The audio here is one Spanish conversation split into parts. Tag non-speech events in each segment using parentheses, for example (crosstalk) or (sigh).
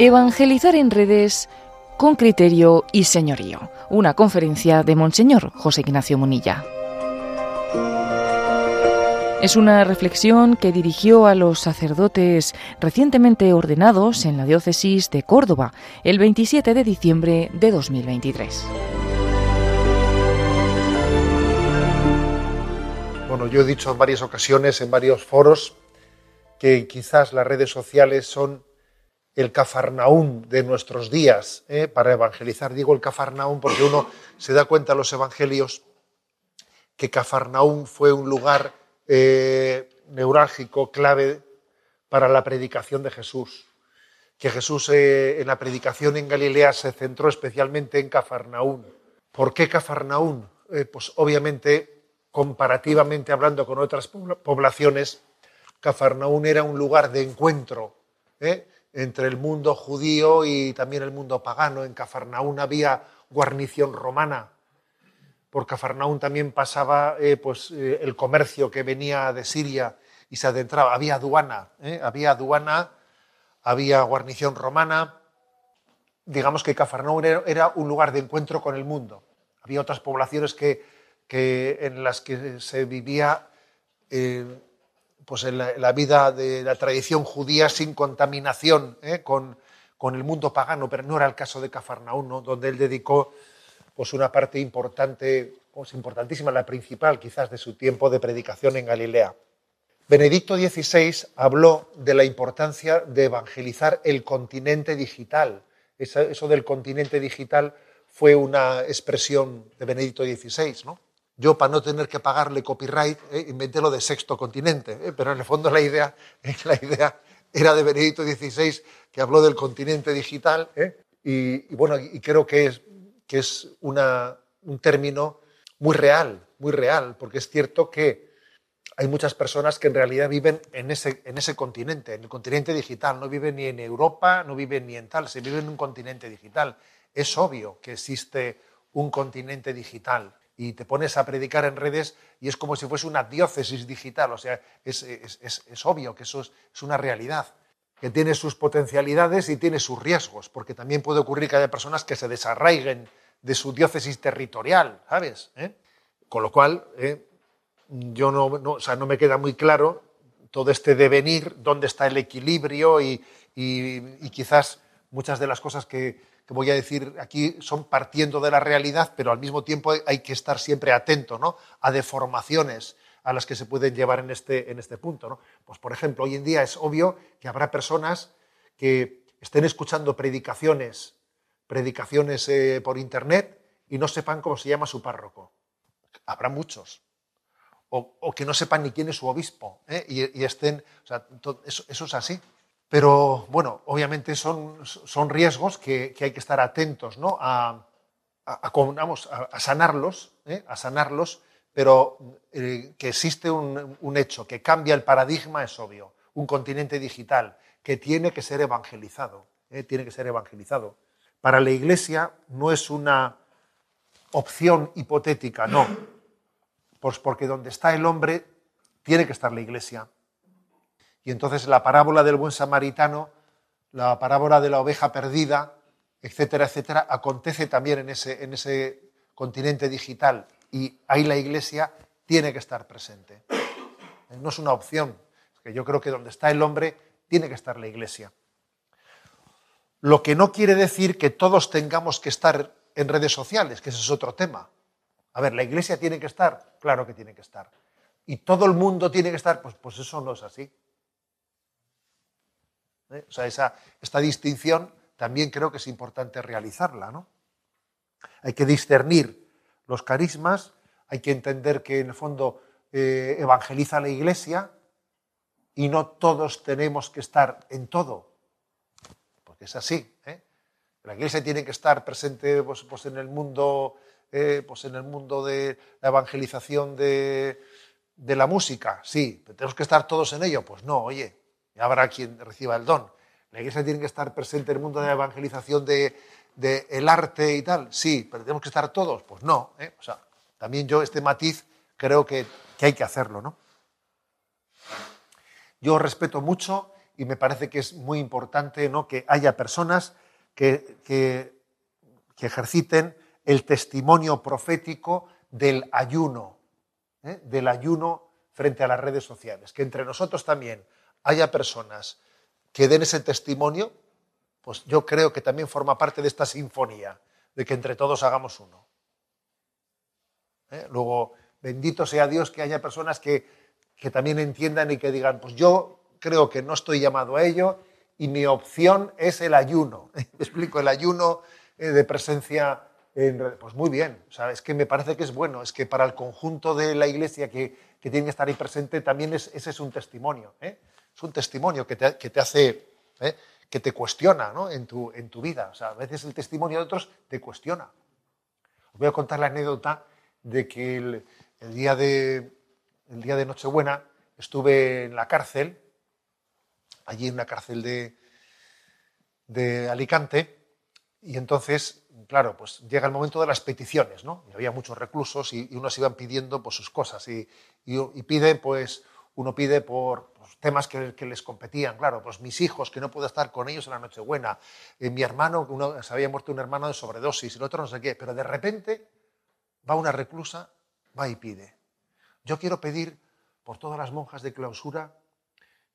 Evangelizar en redes con criterio y señorío. Una conferencia de Monseñor José Ignacio Munilla. Es una reflexión que dirigió a los sacerdotes recientemente ordenados en la diócesis de Córdoba el 27 de diciembre de 2023. Bueno, yo he dicho en varias ocasiones, en varios foros, que quizás las redes sociales son el Cafarnaún de nuestros días ¿eh? para evangelizar. Digo el Cafarnaún porque uno se da cuenta en los evangelios que Cafarnaún fue un lugar eh, neurálgico, clave para la predicación de Jesús. Que Jesús eh, en la predicación en Galilea se centró especialmente en Cafarnaún. ¿Por qué Cafarnaún? pues obviamente, comparativamente hablando con otras poblaciones, Cafarnaún era un lugar de encuentro entre el mundo judío y también el mundo pagano. En Cafarnaún había guarnición romana. Por Cafarnaún también pasaba eh, pues, eh, el comercio que venía de Siria y se adentraba. Había aduana, ¿eh? había aduana, había guarnición romana. Digamos que Cafarnaún era, un lugar de encuentro con el mundo. Había otras poblaciones que, en las que se vivía pues en la, vida de la tradición judía sin contaminación ¿eh? con, el mundo pagano, pero no era el caso de Cafarnaún, donde él dedicó pues una parte importante, pues importantísima, la principal quizás de su tiempo de predicación en Galilea. Benedicto XVI habló de la importancia de evangelizar el continente digital. Eso, del continente digital fue una expresión de Benedicto XVI, ¿no? Yo, para no tener que pagarle copyright, eh, inventé lo de sexto continente, eh, pero en el fondo la idea, eh, la idea era de Benedicto XVI, que habló del continente digital, y, bueno, y creo que es, que es un término muy real, muy real, porque es cierto que hay muchas personas que en realidad viven en ese, en ese continente, en el continente digital, no viven ni en Europa, no viven ni en tal, se viven en un continente digital. Es obvio que existe un continente digital y te pones a predicar en redes y es como si fuese una diócesis digital. O sea, es, obvio que eso es, una realidad, que tiene sus potencialidades y tiene sus riesgos, porque también puede ocurrir que haya personas que se desarraiguen de su diócesis territorial, ¿sabes? ¿Eh? Con lo cual, ¿eh? yo no, sea, no me queda muy claro todo este devenir, dónde está el equilibrio y quizás muchas de las cosas que, que voy a decir aquí son partiendo de la realidad, pero al mismo tiempo hay que estar siempre atento ¿no? a deformaciones a las que se pueden llevar en este, en este punto. ¿no? Pues, por ejemplo, hoy en día es obvio que habrá personas que estén escuchando predicaciones, predicaciones eh, por internet y no sepan cómo se llama su párroco. Habrá muchos. O, que no sepan ni quién es su obispo. ¿eh? Y, estén. eso es así. Pero bueno, obviamente son, son riesgos que, hay que estar atentos ¿no? a, a, sanarlos, ¿eh? a sanarlos, pero eh, que existe un, hecho que cambia el paradigma es obvio. Un continente digital que tiene que ser evangelizado. ¿eh? Tiene que ser evangelizado. Para la Iglesia no es una opción hipotética, no. Pues porque donde está el hombre tiene que estar la Iglesia. Y entonces la parábola del buen samaritano, la parábola de la oveja perdida, etcétera, etcétera, acontece también en ese, en ese continente digital. Y ahí la iglesia tiene que estar presente. No es una opción. Que yo creo que donde está el hombre tiene que estar la iglesia. Lo que no quiere decir que todos tengamos que estar en redes sociales, que ese es otro tema. A ver, ¿la iglesia tiene que estar? Claro que tiene que estar. ¿Y todo el mundo tiene que estar? Pues, pues eso no es así. ¿Eh? O sea, esa, esta distinción también creo que es importante realizarla. ¿no? Hay que discernir los carismas, hay que entender que en el fondo eh, evangeliza la Iglesia y no todos tenemos que estar en todo, porque es así. ¿eh? La Iglesia tiene que estar presente pues, pues en el mundo, pues en el mundo de la evangelización de, de la música, sí, tenemos que estar todos en ello. Pues no, oye, habrá quien reciba el don. La iglesia tiene que estar presente en el mundo de la evangelización del de, el arte y tal. Sí, pero tenemos que estar todos. Pues no. ¿eh? También yo este matiz creo que, hay que hacerlo. ¿no? Yo respeto mucho y me parece que es muy importante ¿no? que haya personas que, que, ejerciten el testimonio profético del ayuno, ¿eh? del ayuno frente a las redes sociales. Que entre nosotros también haya personas que den ese testimonio, pues yo creo que también forma parte de esta sinfonía, de que entre todos hagamos uno. ¿Eh? Luego, bendito sea Dios que haya personas que, que también entiendan y que digan, pues yo creo que no estoy llamado a ello y mi opción es el ayuno. (laughs) Me explico, el ayuno eh, de presencia en Pues muy bien, o es que me parece que es bueno, es que para el conjunto de la iglesia que, tiene que estar ahí presente también es, ese es un testimonio. ¿eh? Es un testimonio que te, hace, ¿eh? que te cuestiona en, tu, en tu vida. O sea, a veces el testimonio de otros te cuestiona. Os voy a contar la anécdota de que el, día, de, el día de Nochebuena estuve en la cárcel allí en una cárcel de, de Alicante, y entonces, claro, pues llega el momento de las peticiones, ¿no? Y había muchos reclusos y, unos iban pidiendo pues, sus cosas y, y, pide, pues, uno pide por temas que, les competían, claro, pues mis hijos, que no puedo estar con ellos en la Nochebuena, eh, mi hermano, uno, se había muerto un hermano de sobredosis, el otro no sé qué, pero de repente va una reclusa, va y pide. Yo quiero pedir por todas las monjas de clausura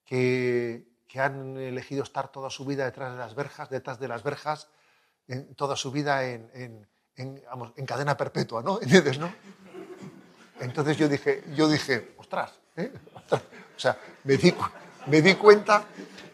que, que han elegido estar toda su vida detrás de las verjas, detrás de las verjas, en, toda su vida en, cadena perpetua, (laughs) ¿no? Entonces yo dije, yo dije, ostras, ¿eh? O sea, me di, me di, cuenta,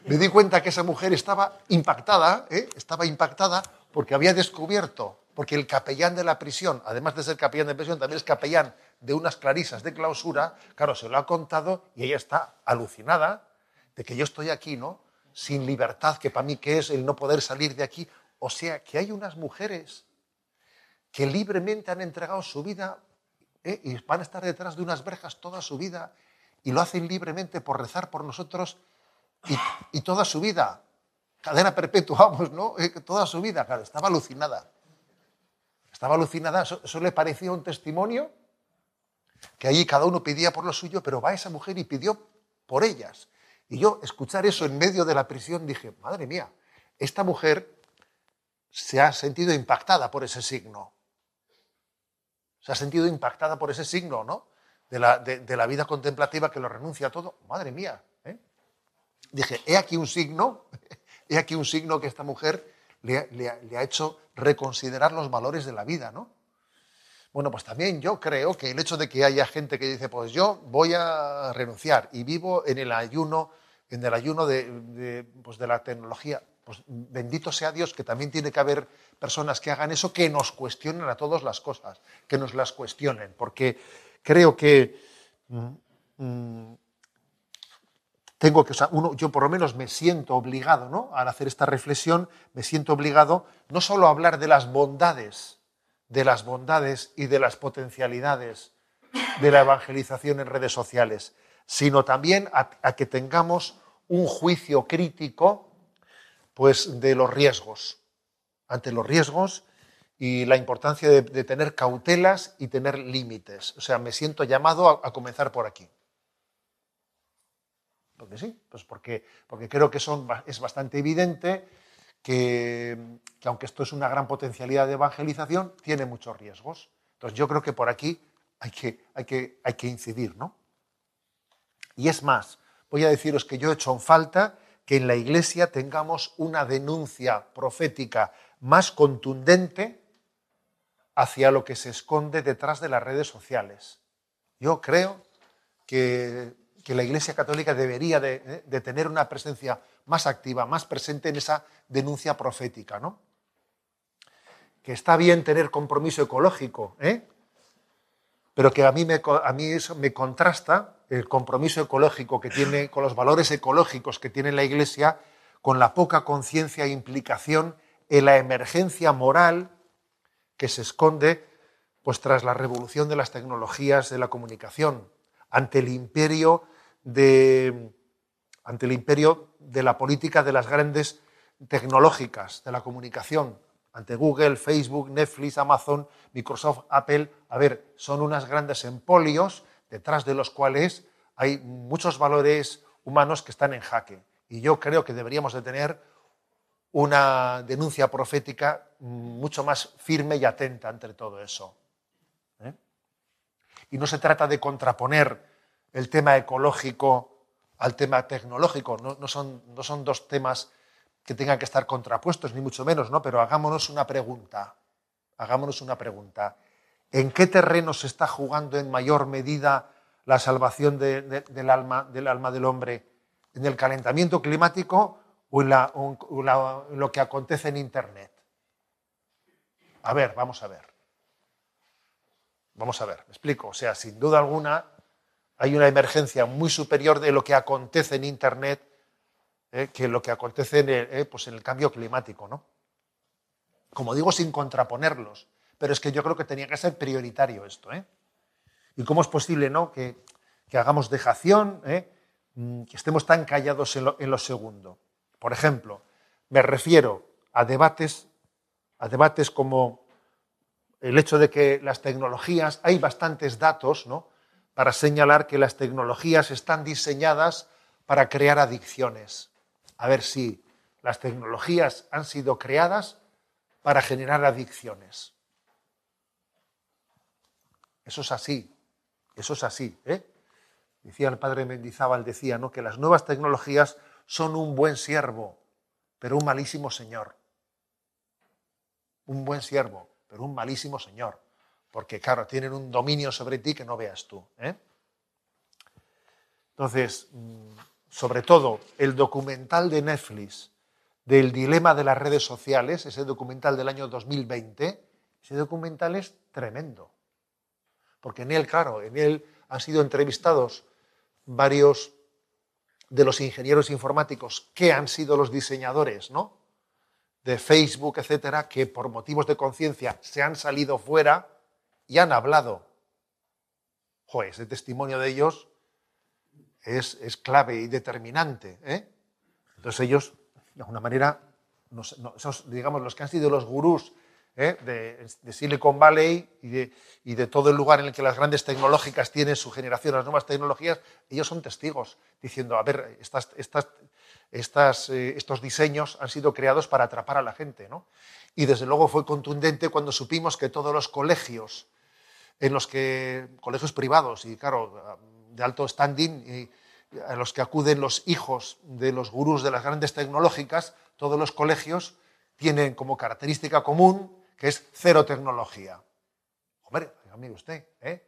me di cuenta que esa mujer estaba impactada, ¿eh? estaba impactada porque había descubierto, porque el capellán de la prisión, además de ser capellán de prisión, también es capellán de unas clarisas de clausura, claro, se lo ha contado y ella está alucinada de que yo estoy aquí, ¿no? Sin libertad, que para mí qué es el no poder salir de aquí. O sea, que hay unas mujeres que libremente han entregado su vida ¿eh? y van a estar detrás de unas verjas toda su vida y lo hacen libremente por rezar por nosotros y, toda su vida. Cadena perpetua, vamos, ¿no? Toda su vida, claro, estaba alucinada. Estaba alucinada, eso, eso le parecía un testimonio que allí cada uno pedía por lo suyo, pero va esa mujer y pidió por ellas. Y yo escuchar eso en medio de la prisión dije, madre mía, esta mujer se ha sentido impactada por ese signo. Se ha sentido impactada por ese signo, ¿no? De la, vida contemplativa que lo renuncia a todo. Madre mía. ¿eh? Dije, he aquí un signo, (laughs) he aquí un signo que esta mujer le, ha hecho reconsiderar los valores de la vida, ¿no? Bueno, pues también yo creo que el hecho de que haya gente que dice, pues yo voy a renunciar y vivo en el ayuno en el ayuno de, pues de la tecnología. Pues bendito sea Dios que también tiene que haber personas que hagan eso, que nos cuestionen a todas las cosas, que nos las cuestionen, porque creo que mm, mm, tengo que, uno, yo por lo menos me siento obligado, ¿no? Al hacer esta reflexión, me siento obligado no solo a hablar de las bondades, de las bondades y de las potencialidades de la evangelización en redes sociales, sino también a, que tengamos un juicio crítico pues, de los riesgos, ante los riesgos y la importancia de, tener cautelas y tener límites. O sea, me siento llamado a, comenzar por aquí. Porque sí, pues porque, porque creo que es bastante evidente que, que, aunque esto es una gran potencialidad de evangelización, tiene muchos riesgos. Entonces yo creo que por aquí hay que, hay que, hay que incidir, ¿no? Y es más, voy a deciros que yo he hecho en falta que en la Iglesia tengamos una denuncia profética más contundente hacia lo que se esconde detrás de las redes sociales. Yo creo que, la Iglesia Católica debería de, tener una presencia más activa, más presente en esa denuncia profética, ¿no? Que está bien tener compromiso ecológico, ¿eh? pero que a mí, me, a mí eso me contrasta el compromiso ecológico que tiene, con los valores ecológicos que tiene la Iglesia, con la poca conciencia e implicación en la emergencia moral que se esconde pues, tras la revolución de las tecnologías de la comunicación, ante el imperio de, ante el imperio de la política de las grandes tecnológicas de la comunicación, ante Google, Facebook, Netflix, Amazon, Microsoft, Apple. A ver, son unas grandes empolios detrás de los cuales hay muchos valores humanos que están en jaque. Y yo creo que deberíamos de tener una denuncia profética mucho más firme y atenta entre todo eso. ¿eh? Y no se trata de contraponer el tema ecológico al tema tecnológico, no, son, no son dos temas que tengan que estar contrapuestos, ni mucho menos, ¿no? Pero hagámonos una pregunta, hagámonos una pregunta. ¿En qué terreno se está jugando en mayor medida la salvación del, alma, del alma del hombre? ¿En el calentamiento climático o lo que acontece en Internet? A ver, vamos a ver. Vamos a ver, me explico. O sea, sin duda alguna hay una emergencia muy superior de lo que acontece en Internet eh, que lo que acontece en el, eh, pues en el cambio climático. ¿no? Como digo, sin contraponerlos, pero es que yo creo que tenía que ser prioritario esto. ¿eh? ¿Y cómo es posible ¿no? que, hagamos dejación, mm, que estemos tan callados en lo segundo? Por ejemplo, me refiero a debates, a debates como el hecho de que las tecnologías, hay bastantes datos ¿no? para señalar que las tecnologías están diseñadas para crear adicciones. A ver si las tecnologías han sido creadas para generar adicciones. Eso es así, eso es así. ¿eh? Decía el padre Mendizábal, decía ¿no? que las nuevas tecnologías son un buen siervo, pero un malísimo señor. Un buen siervo, pero un malísimo señor. Porque, claro, tienen un dominio sobre ti que no veas tú. ¿eh? Entonces, mm, sobre todo, el documental de Netflix del dilema de las redes sociales, ese documental del año 2020, ese documental es tremendo. Porque en él, claro, en él han sido entrevistados varios de los ingenieros informáticos que han sido los diseñadores, ¿no? De Facebook, etcétera, que por motivos de conciencia se han salido fuera y han hablado. Joder, ese testimonio de ellos es, clave y determinante. ¿eh? Entonces ellos, de alguna manera, digamos, los que han sido los gurús ¿eh? de, Silicon Valley y de, todo el lugar en el que las grandes tecnológicas tienen su generación, las nuevas tecnologías, ellos son testigos, diciendo, a ver, estas, estas, eh, estos diseños han sido creados para atrapar a la gente. ¿no? Y desde luego fue contundente cuando supimos que todos los colegios, en los que, colegios privados y claro, de alto standing, y a los que acuden los hijos de los gurús de las grandes tecnológicas, todos los colegios tienen como característica común que es cero tecnología. Hombre, amigo usted, ¿eh?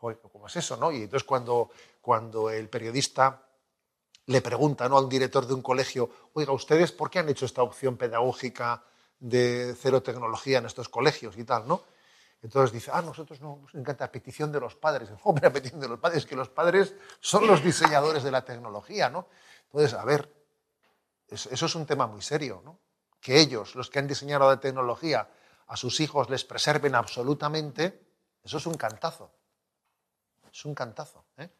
¿cómo es eso, no? Y entonces cuando, cuando el periodista le pregunta ¿no? a un director de un colegio, oiga, ¿ustedes por qué han hecho esta opción pedagógica de cero tecnología en estos colegios y tal, no? Entonces dice, ah, nosotros no, nos encanta petición de los padres. (laughs) Hombre, petición de los padres, que los padres son los diseñadores de la tecnología, ¿no? Entonces, a ver, eso es un tema muy serio, ¿no? Que ellos, los que han diseñado la tecnología, a sus hijos les preserven absolutamente, eso es un cantazo. Es un cantazo. ¿eh?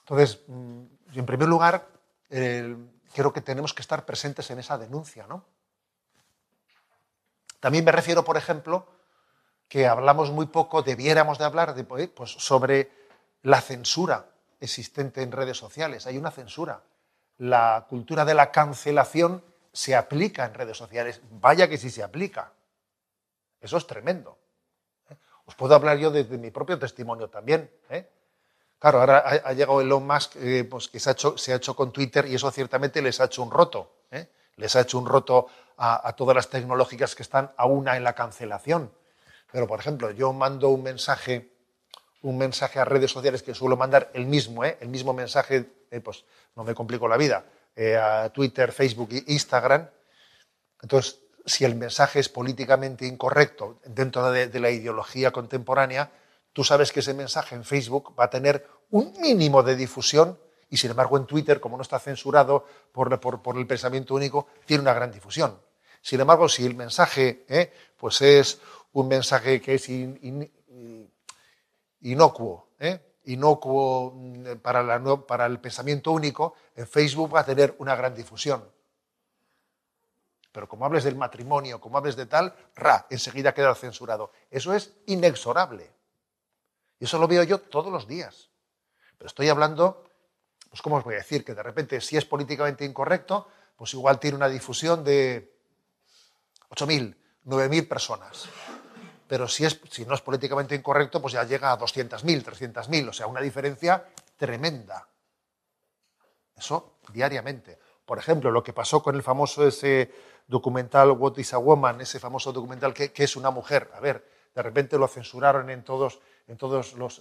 Entonces, mm, en primer lugar, creo que tenemos que estar presentes en esa denuncia. ¿no? También me refiero, por ejemplo, que hablamos muy poco, debiéramos de hablar pues, sobre la censura existente en redes sociales. Hay una censura. La cultura de la cancelación se aplica en redes sociales. Vaya que sí se aplica. Eso es tremendo. ¿eh? Os puedo hablar yo desde mi propio testimonio también. ¿eh? Claro, ahora ha, llegado Elon Musk, eh, pues que se ha, hecho, con Twitter y eso ciertamente les ha hecho un roto. Les ha hecho un roto a, todas las tecnológicas que están a una en la cancelación. Pero, por ejemplo, yo mando un mensaje, un mensaje a redes sociales que suelo mandar el mismo, el mismo mensaje, pues no me complico la vida eh, a Twitter, Facebook e Instagram. Entonces, si el mensaje es políticamente incorrecto dentro de, la ideología contemporánea, tú sabes que ese mensaje en Facebook va a tener un mínimo de difusión y sin embargo en Twitter, como no está censurado por, el pensamiento único, tiene una gran difusión. Sin embargo, si el mensaje eh, pues es un mensaje que es inocuo, eh, inocuo mm, para, para el pensamiento único, en Facebook va a tener una gran difusión. Pero como hables del matrimonio, como hables de tal, ra, enseguida queda censurado. Eso es inexorable. Y eso lo veo yo todos los días. Pero estoy hablando pues ¿cómo os voy a decir? Que de repente, si es políticamente incorrecto, pues igual tiene una difusión de 8.000, 9.000 personas. Pero si, es, si no es políticamente incorrecto, pues ya llega a 200.000, 300.000. O sea, una diferencia tremenda. Eso diariamente. Por ejemplo, lo que pasó con el famoso ese documental What is a Woman, ese famoso documental que, es una mujer. A ver, de repente lo censuraron en todos, en todos los,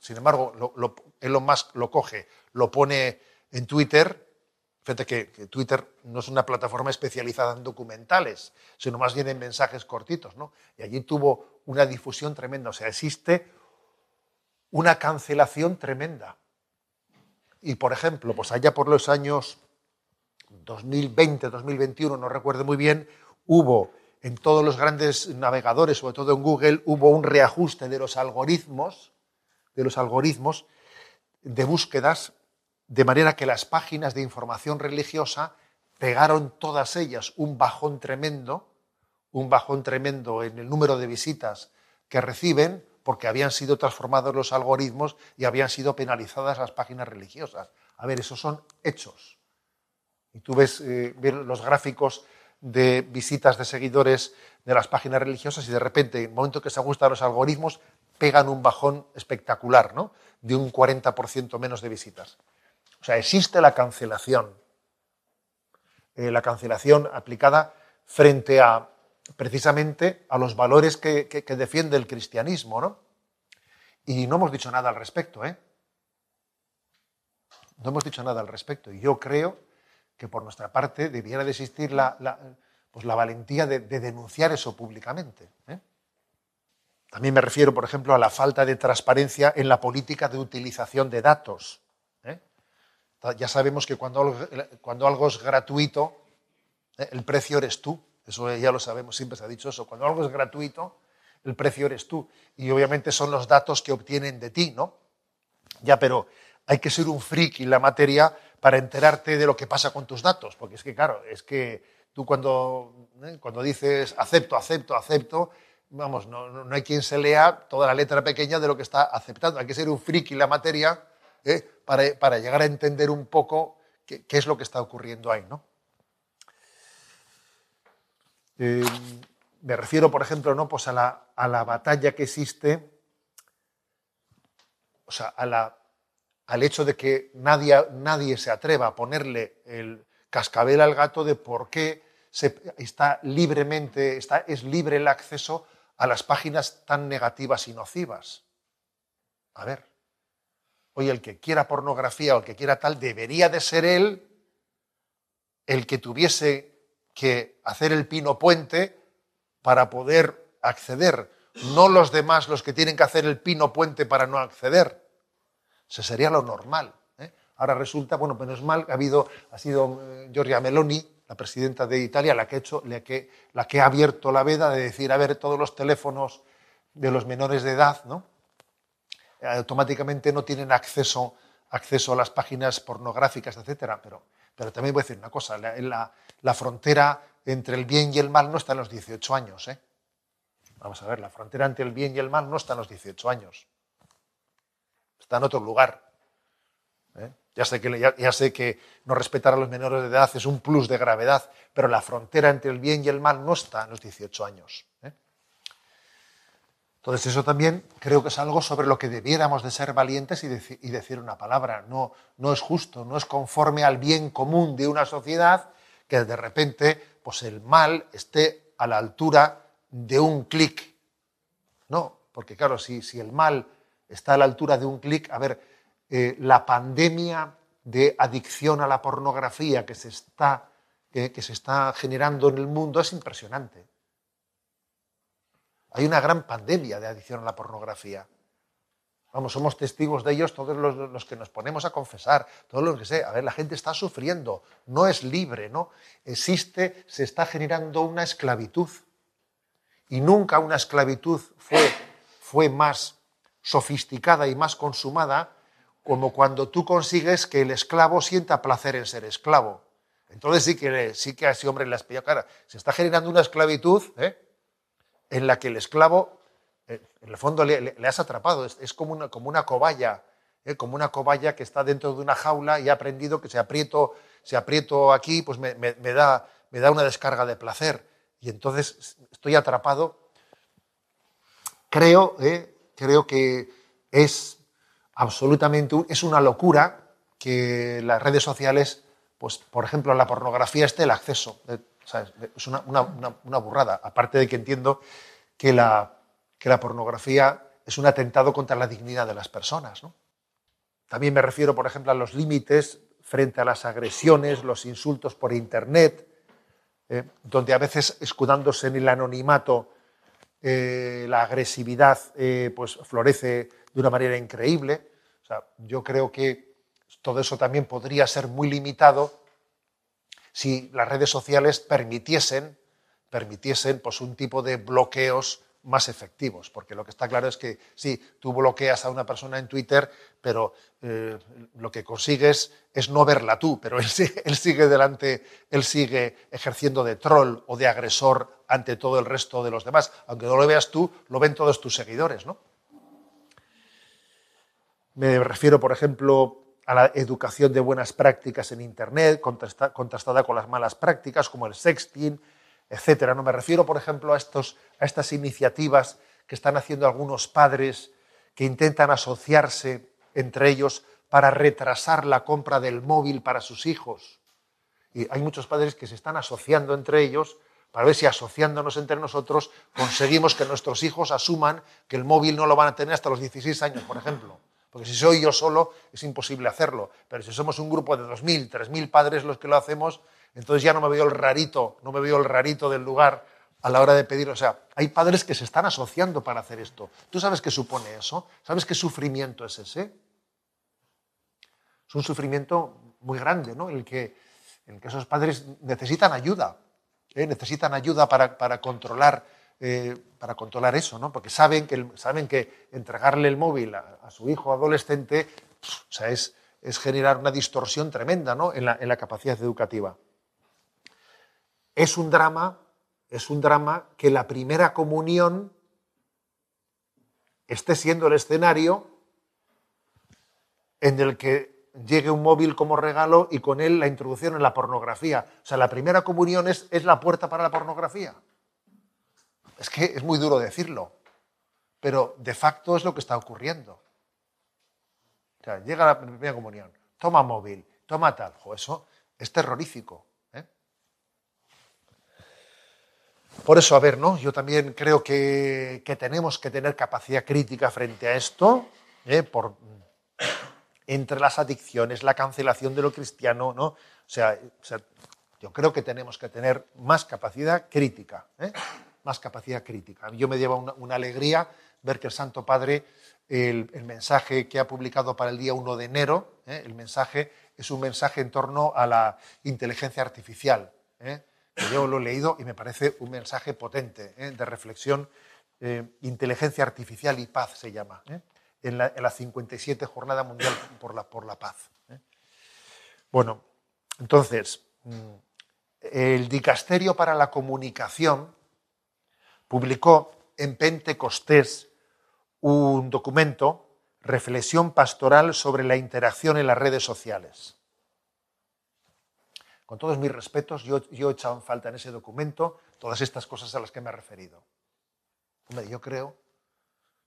Sin embargo, lo, lo, Elon Musk lo coge, lo pone en Twitter. Fíjate que, Twitter no es una plataforma especializada en documentales, sino más bien en mensajes cortitos, ¿no? Y allí tuvo una difusión tremenda. O sea, existe una cancelación tremenda. Y, por ejemplo, pues allá por los años 2020, 2021, no recuerdo muy bien, hubo en todos los grandes navegadores, sobre todo en Google, hubo un reajuste de los algoritmos, de los algoritmos de búsquedas, de manera que las páginas de información religiosa pegaron todas ellas un bajón tremendo, un bajón tremendo en el número de visitas que reciben, porque habían sido transformados los algoritmos y habían sido penalizadas las páginas religiosas. A ver, esos son hechos. Y tú ves, eh, los gráficos de visitas de seguidores de las páginas religiosas y de repente, en el momento que se ajustan los algoritmos, pegan un bajón espectacular, ¿no? De un 40% menos de visitas. O sea, existe la cancelación. Eh, la cancelación aplicada frente a, precisamente, a los valores que, que defiende el cristianismo, ¿no? Y no hemos dicho nada al respecto, ¿eh? No hemos dicho nada al respecto. Y yo creo que por nuestra parte debiera de existir la, pues la valentía de, denunciar eso públicamente. ¿eh? También me refiero, por ejemplo, a la falta de transparencia en la política de utilización de datos. ¿Eh? Ya sabemos que cuando algo, cuando algo es gratuito, ¿eh? el precio eres tú. Eso ya lo sabemos, siempre se ha dicho eso. Cuando algo es gratuito, el precio eres tú. Y obviamente son los datos que obtienen de ti, ¿no? Ya, pero hay que ser un friki en la materia para enterarte de lo que pasa con tus datos. Porque es que, claro, es que tú cuando, ¿eh? cuando dices acepto, acepto, acepto, vamos, no, hay quien se lea toda la letra pequeña de lo que está aceptando. Hay que ser un friki en la materia ¿eh? para, llegar a entender un poco qué, es lo que está ocurriendo ahí, ¿no? Eh, me refiero, por ejemplo, ¿no? pues a, la, a la batalla que existe, o sea, a la al hecho de que nadie, nadie se atreva a ponerle el cascabel al gato de por qué se, está libremente, está, es libre el acceso a las páginas tan negativas y nocivas. A ver, oye, el que quiera pornografía o el que quiera tal, debería de ser él el que tuviese que hacer el pino puente para poder acceder, no los demás los que tienen que hacer el pino puente para no acceder. Eso sería lo normal. ¿eh? Ahora resulta, bueno, menos mal, ha, habido, ha sido eh, Giorgia Meloni, la presidenta de Italia, la que, ha hecho, la, que, la que ha abierto la veda de decir, a ver, todos los teléfonos de los menores de edad, ¿no? Automáticamente no tienen acceso, acceso a las páginas pornográficas, etcétera. Pero, pero también voy a decir una cosa, la, la, frontera entre el bien y el mal no está en los 18 años. ¿eh? Vamos a ver, la frontera entre el bien y el mal no está en los 18 años está en otro lugar. ¿eh? Ya, sé que, ya, sé que no respetar a los menores de edad es un plus de gravedad, pero la frontera entre el bien y el mal no está en los 18 años. ¿eh? Entonces eso también creo que es algo sobre lo que debiéramos de ser valientes y, decir una palabra. No, no es justo, no es conforme al bien común de una sociedad que de repente pues el mal esté a la altura de un clic. No, porque claro, si, si el mal está a la altura de un clic. A ver, eh, la pandemia de adicción a la pornografía que se, está, que se está generando en el mundo es impresionante. Hay una gran pandemia de adicción a la pornografía. Vamos, somos testigos de ellos todos los, que nos ponemos a confesar, todos los que sé. A ver, la gente está sufriendo, no es libre, ¿no? Existe, se está generando una esclavitud. Y nunca una esclavitud fue, fue más sofisticada y más consumada como cuando tú consigues que el esclavo sienta placer en ser esclavo. Entonces sí que, sí que a ese hombre le has pillado cara. Se está generando una esclavitud ¿eh? En la que el esclavo, eh, en el fondo, le, has atrapado. Es, como, una, como una cobaya ¿eh? como una cobaya que está dentro de una jaula y ha aprendido que si aprieto, aprieto aquí, pues me, da, me da una descarga de placer. Y entonces estoy atrapado. Creo, ¿eh? creo que es absolutamente, es una locura que las redes sociales, pues por ejemplo la pornografía esté el acceso. Es una, una, burrada. Aparte de que entiendo que la, que la pornografía es un atentado contra la dignidad de las personas. ¿no? También me refiero, por ejemplo, a los límites frente a las agresiones, los insultos por Internet, eh, donde a veces, escudándose en el anonimato, eh, la agresividad eh, pues, florece de una manera increíble. O sea, yo creo que todo eso también podría ser muy limitado si las redes sociales permitiesen, permitiesen pues, un tipo de bloqueos más efectivos, porque lo que está claro es que sí, tú bloqueas a una persona en Twitter, pero eh, lo que consigues es no verla tú, pero (laughs) él, él, sigue delante, él sigue ejerciendo de troll o de agresor ante todo el resto de los demás. Aunque no lo veas tú, lo ven todos tus seguidores, ¿no? Me refiero, por ejemplo, a la educación de buenas prácticas en Internet, contrastada con las malas prácticas, como el sexting, etcétera. No me refiero, por ejemplo, a, estos, a estas iniciativas que están haciendo algunos padres que intentan asociarse entre ellos para retrasar la compra del móvil para sus hijos. Y hay muchos padres que se están asociando entre ellos para ver si asociándonos entre nosotros conseguimos que nuestros hijos asuman que el móvil no lo van a tener hasta los 16 años, por ejemplo. Porque si soy yo solo es imposible hacerlo. Pero si somos un grupo de 2.000, 3.000 padres los que lo hacemos, entonces ya no me veo el rarito, no me veo el rarito del lugar a la hora de pedir. O sea, hay padres que se están asociando para hacer esto. ¿Tú sabes qué supone eso? ¿Sabes qué sufrimiento es ese? Es un sufrimiento muy grande, ¿no? El que, en que esos padres necesitan ayuda, ¿eh? necesitan ayuda para, controlar. Eh, para controlar eso, ¿no? Porque saben que, saben que entregarle el móvil a, su hijo adolescente o sea, es, es, generar una distorsión tremenda ¿no? en, la, en la capacidad educativa. Es un drama, es un drama que la primera comunión esté siendo el escenario en el que llegue un móvil como regalo y con él la introducción en la pornografía. O sea, la primera comunión es, es la puerta para la pornografía. Es que es muy duro decirlo, pero de facto es lo que está ocurriendo. O sea, llega la primera comunión, toma móvil, toma tal. eso es terrorífico. Por eso, a ver, ¿no? Yo también creo que, tenemos que tener capacidad crítica frente a esto, ¿eh? entre las adicciones, la cancelación de lo cristiano, ¿no? O sea, yo creo que tenemos que tener más capacidad crítica, ¿eh? Más capacidad crítica. Yo me lleva una, alegría ver que el Santo Padre, el, mensaje que ha publicado para el día 1 de enero, ¿eh? el mensaje es un mensaje en torno a la inteligencia artificial. ¿eh? yo lo he leído y me parece un mensaje potente ¿eh? de reflexión. Inteligencia artificial y paz se llama, en, la, en, la, 57 Jornada Mundial por la, por la Paz. Bueno, entonces, mm, el Dicasterio para la Comunicación publicó en Pentecostés un documento, Reflexión Pastoral sobre la interacción en las redes sociales con todos mis respetos, yo, he echado en falta en ese documento todas estas cosas a las que me he referido. Hombre, yo creo,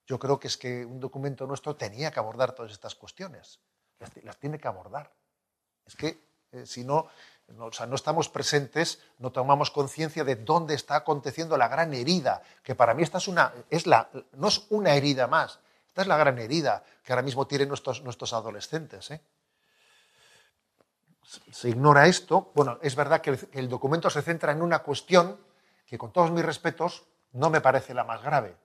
yo creo que es que un documento nuestro tenía que abordar todas estas cuestiones. Las, tiene que abordar. Es que eh, si no, no, estamos presentes, no tomamos conciencia de dónde está aconteciendo la gran herida, que para mí esta es una, es la, no es una herida más, esta es la gran herida que ahora mismo tienen nuestros, nuestros adolescentes. ¿eh? se ignora esto, bueno, es verdad que el, documento se centra en una cuestión que con todos mis respetos no me parece la más grave.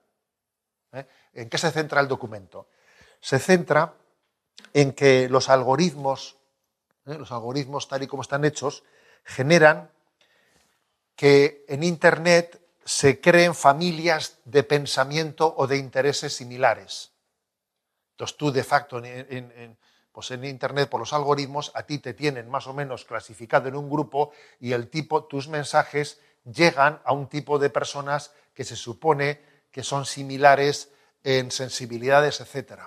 ¿eh? ¿En qué se centra el documento? Se centra en que los algoritmos, ¿eh? los algoritmos tal y como están hechos, generan que en Internet se creen familias de pensamiento o de intereses similares. Entonces tú de facto en pues en Internet, por los algoritmos, a ti te tienen más o menos clasificado en un grupo y el tipo, tus mensajes llegan a un tipo de personas que se supone que son similares en sensibilidades, etc.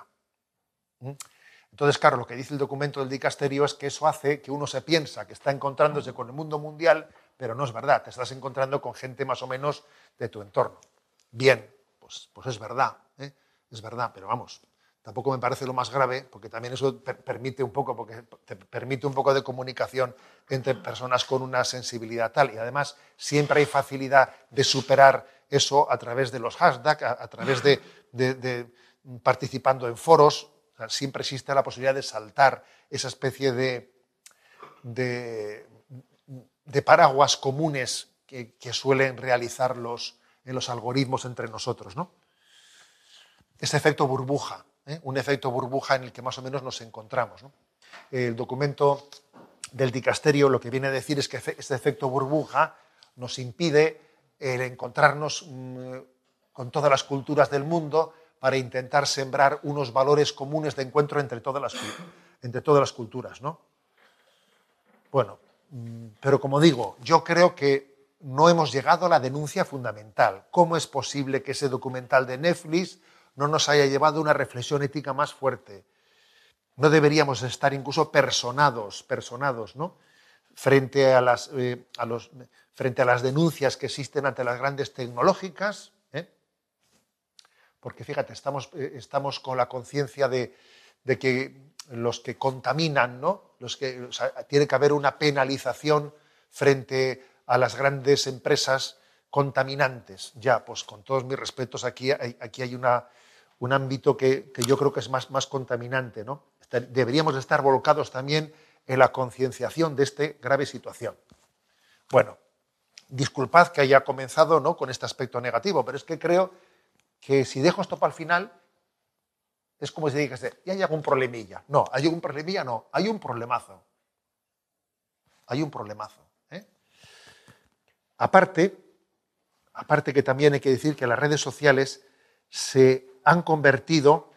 Entonces, claro, lo que dice el documento del dicasterio es que eso hace que uno se piensa que está encontrándose con el mundo mundial, pero no es verdad, te estás encontrando con gente más o menos de tu entorno. Bien, pues, pues es verdad, ¿eh? es verdad, pero vamos, tampoco me parece lo más grave, porque también eso permite un poco, porque te permite un poco de comunicación entre personas con una sensibilidad tal. Y además siempre hay facilidad de superar eso a través de los hashtags, a, través de, participando en foros. Siempre existe la posibilidad de saltar esa especie de, de, paraguas comunes que, suelen realizar los, en los algoritmos entre nosotros. ¿no? Ese efecto burbuja ¿eh? un efecto burbuja en el que más o menos nos encontramos. El documento del dicasterio lo que viene a decir es que este efecto burbuja nos impide el encontrarnos mm, con todas las culturas del mundo para intentar sembrar unos valores comunes de encuentro entre todas las, entre todas las culturas. ¿no? Bueno, mm, pero como digo, yo creo que no hemos llegado a la denuncia fundamental. ¿Cómo es posible que ese documental de Netflix no nos haya llevado a una reflexión ética más fuerte. No deberíamos estar incluso personados, personados, ¿no? Frente a las, eh, los, frente a las denuncias que existen ante las grandes tecnológicas. Porque fíjate, estamos, eh, estamos con la conciencia de, que los que contaminan, ¿no? Los que, tiene que haber una penalización frente a las grandes empresas contaminantes. Ya, pues con todos mis respetos, aquí aquí hay un ámbito que, yo creo que es más, más contaminante. ¿no? Deberíamos estar volcados también en la concienciación de esta grave situación. Bueno, disculpad que haya comenzado ¿no? con este aspecto negativo, pero es que creo que si dejo esto para el final, es como si dijese, ¿y hay algún problemilla? No, hay algún problemilla, no, hay un problemazo. Hay un problemazo. ¿eh? Aparte, aparte que también hay que decir que las redes sociales se han convertido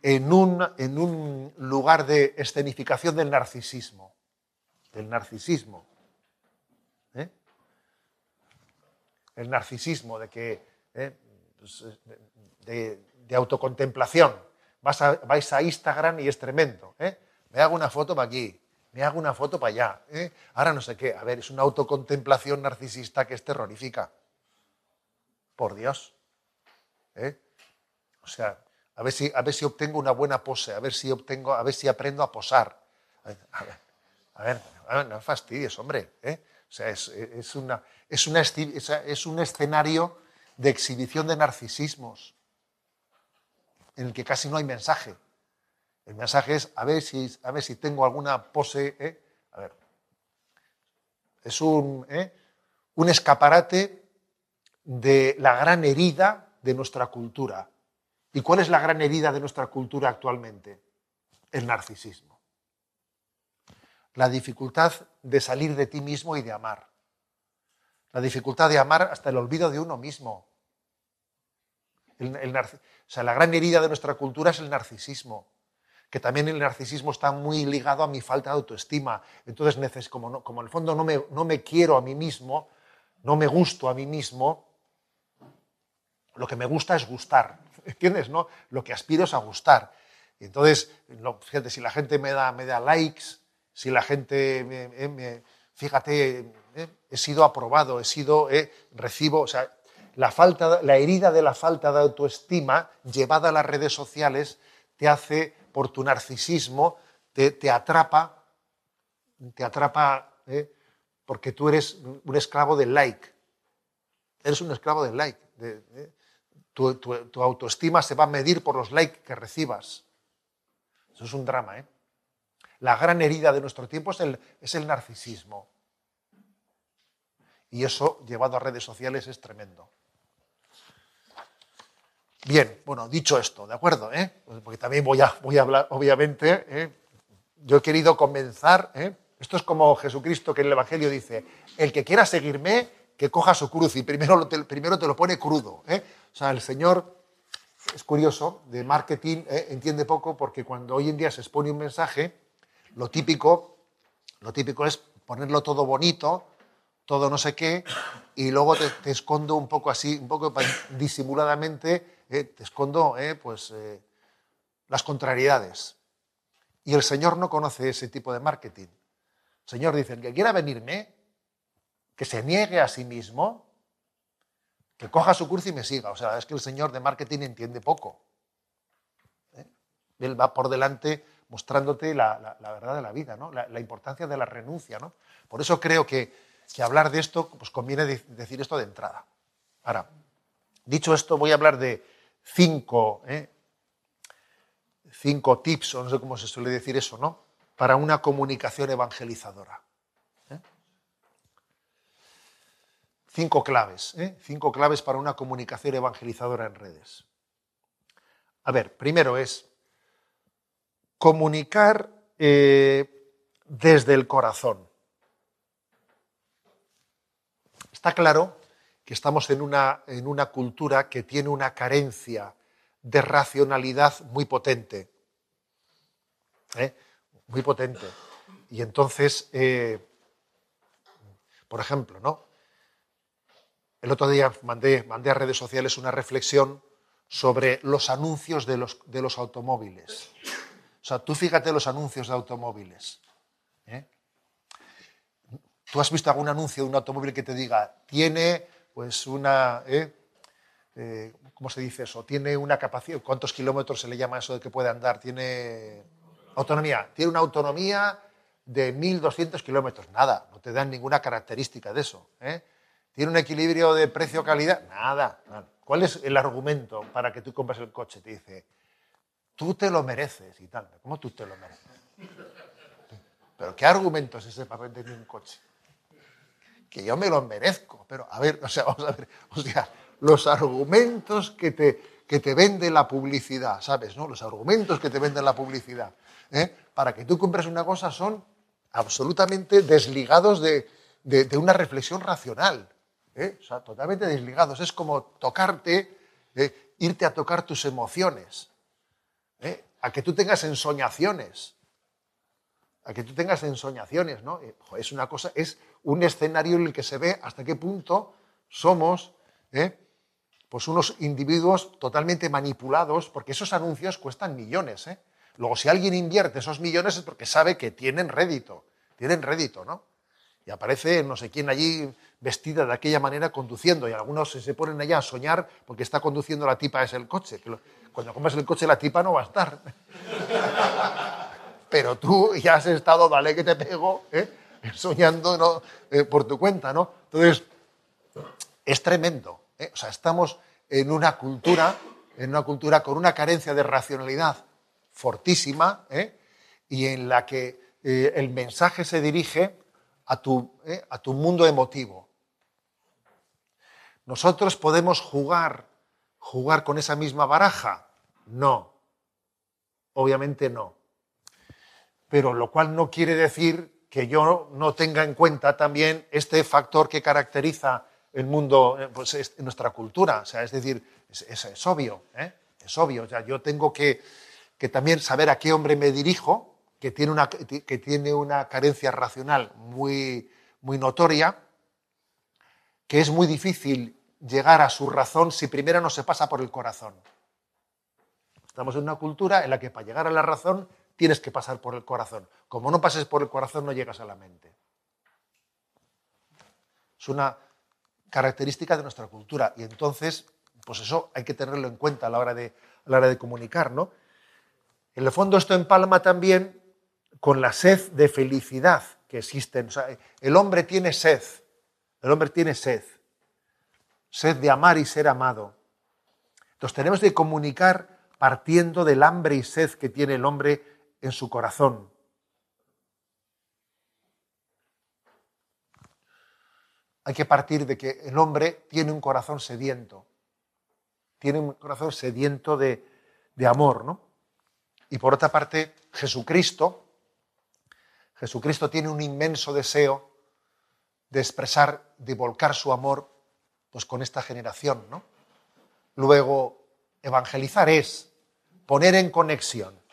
en un, en un lugar de escenificación del narcisismo. Del narcisismo. ¿eh? El narcisismo de que. ¿eh? Pues, de, autocontemplación. Vas vais a Instagram y es tremendo. ¿eh? Me hago una foto para aquí, me hago una foto para allá. Ahora no sé qué. A ver, es una autocontemplación narcisista que es terrorífica. Por Dios. ¿Eh? O sea, a ver si, a ver si obtengo una buena pose, a ver si obtengo, a ver si aprendo a posar. A ver, a ver, no fastidies, hombre. ¿eh? O sea, es, es, una, es un escenario de exhibición de narcisismos en el que casi no hay mensaje. El mensaje es a ver si, a ver si tengo alguna pose. ¿eh? A ver. Es un, ¿eh? un escaparate de la gran herida de nuestra cultura, ¿Y cuál es la gran herida de nuestra cultura actualmente? El narcisismo. La dificultad de salir de ti mismo y de amar. La dificultad de amar hasta el olvido de uno mismo. o sea, la gran herida de nuestra cultura es el narcisismo, que también el narcisismo está muy ligado a mi falta de autoestima. Entonces, como, como en el fondo no me, no me quiero a mí mismo, no me gusto a mí mismo, lo que me gusta es gustar. (laughs) ¿Entiendes? ¿no? Lo que aspiro es a gustar. Entonces, fíjate, si la gente me da, me da likes, si la gente me, fíjate, he sido aprobado, he sido, eh, recibo, o sea, la, falta, la herida de la falta de autoestima llevada a las redes sociales te hace, por tu narcisismo, te, atrapa, te atrapa eh, porque tú eres un esclavo del like. Eres un esclavo del like. Tu, autoestima se va a medir por los likes que recibas. Eso es un drama, ¿eh? La gran herida de nuestro tiempo es el, es el narcisismo. Y eso, llevado a redes sociales, es tremendo. Bien, bueno, dicho esto, ¿de acuerdo? ¿Eh? Porque también voy a, voy a hablar, obviamente, ¿eh? yo he querido comenzar, ¿eh? esto es como Jesucristo que en el Evangelio dice, el que quiera seguirme, que coja su cruz y primero, primero te lo pone crudo. ¿eh? O sea, el Señor es curioso, de marketing ¿eh? entiende poco porque cuando hoy en día se expone un mensaje, lo típico, lo típico es ponerlo todo bonito, todo no sé qué, y luego te, escondo un poco así, un poco disimuladamente, ¿eh? te escondo pues, las contrariedades. Y el Señor no conoce ese tipo de marketing. El Señor dice, que quiera venirme, que se niegue a sí mismo, que coja su curso y me siga. O sea, es que el Señor de marketing entiende poco. ¿Eh? Él va por delante mostrándote la, verdad de la vida, ¿no? la, importancia de la renuncia. ¿no? Por eso creo que, hablar de esto, pues conviene decir esto de entrada. Ahora, dicho esto, voy a hablar de cinco, ¿eh? cinco tips, o no sé cómo se suele decir eso, ¿no? Para una comunicación evangelizadora. ¿eh? Cinco claves, ¿eh? cinco claves para una comunicación evangelizadora en redes. A ver, primero es comunicar desde el corazón. Está claro que estamos en una, en una cultura que tiene una carencia de racionalidad muy potente. ¿eh? Muy potente. Y entonces, eh, por ejemplo, ¿no? El otro día mandé, mandé, a redes sociales una reflexión sobre los anuncios de los, de los automóviles. O sea, tú fíjate los anuncios de automóviles. ¿eh? ¿Tú has visto algún anuncio de un automóvil que te diga, tiene pues una, ¿eh? Eh, ¿cómo se dice eso? Tiene una capacidad, ¿cuántos kilómetros se le llama eso de que puede andar? Tiene autonomía, tiene una autonomía de 1.200 kilómetros, nada, no te dan ninguna característica de eso. ¿eh? ¿Tiene un equilibrio de precio-calidad? Nada. ¿Cuál es el argumento para que tú compres el coche? Te dice, tú te lo mereces y tal. ¿Cómo tú te lo mereces? ¿Pero qué argumento es ese para vender un coche? Que yo me lo merezco. Pero a ver, o sea, vamos a ver, o sea, los argumentos que te, que te vende la publicidad, ¿sabes? No? Los argumentos que te vende la publicidad, ¿eh? para que tú compres una cosa son absolutamente desligados de, una reflexión racional. ¿eh? O sea, totalmente desligados. Es como tocarte, ¿eh? irte a tocar tus emociones, a que tú tengas ensoñaciones a que tú tengas ensoñaciones, ¿no? Es una cosa, es un escenario en el que se ve hasta qué punto somos ¿eh? pues unos individuos totalmente manipulados, porque esos anuncios cuestan millones. ¿eh? Luego, si alguien invierte esos millones es porque sabe que tienen rédito, tienen rédito, ¿no? Y aparece no sé quién allí vestida de aquella manera conduciendo, y algunos se ponen allá a soñar porque está conduciendo la tipa es el coche. Cuando compras el coche la tipa no va a estar (laughs) pero tú ya has estado, dale que te pego, ¿eh? soñando eh, por tu cuenta, ¿no? Entonces, es tremendo. ¿eh? O sea, estamos en una cultura, en una cultura con una carencia de racionalidad fortísima, y en la que el mensaje se dirige a tu, a tu mundo emotivo. ¿Nosotros podemos jugar, jugar con esa misma baraja? No. Obviamente no pero lo cual no quiere decir que yo no tenga en cuenta también este factor que caracteriza el mundo, eh, pues nuestra cultura. O sea, es decir, es, obvio, ¿eh? es obvio. O sea, yo tengo que, también saber a qué hombre me dirijo, que tiene una, que tiene una carencia racional muy, muy notoria, que es muy difícil llegar a su razón si primero no se pasa por el corazón. Estamos en una cultura en la que para llegar a la razón tienes que pasar por el corazón. Como no pases por el corazón, no llegas a la mente. Es una característica de nuestra cultura y entonces, pues eso hay que tenerlo en cuenta a la hora de, la hora de comunicar, ¿no? En el fondo esto empalma también con la sed de felicidad que existe. el hombre tiene sed, el hombre tiene sed, sed de amar y ser amado. Entonces tenemos que comunicar partiendo del hambre y sed que tiene el hombre en su corazón. Hay que partir de que el hombre tiene un corazón sediento, tiene un corazón sediento de, amor, ¿no? Y por otra parte, Jesucristo, Jesucristo tiene un inmenso deseo de expresar, de volcar su amor pues, con esta generación, ¿no? Luego, evangelizar es poner en conexión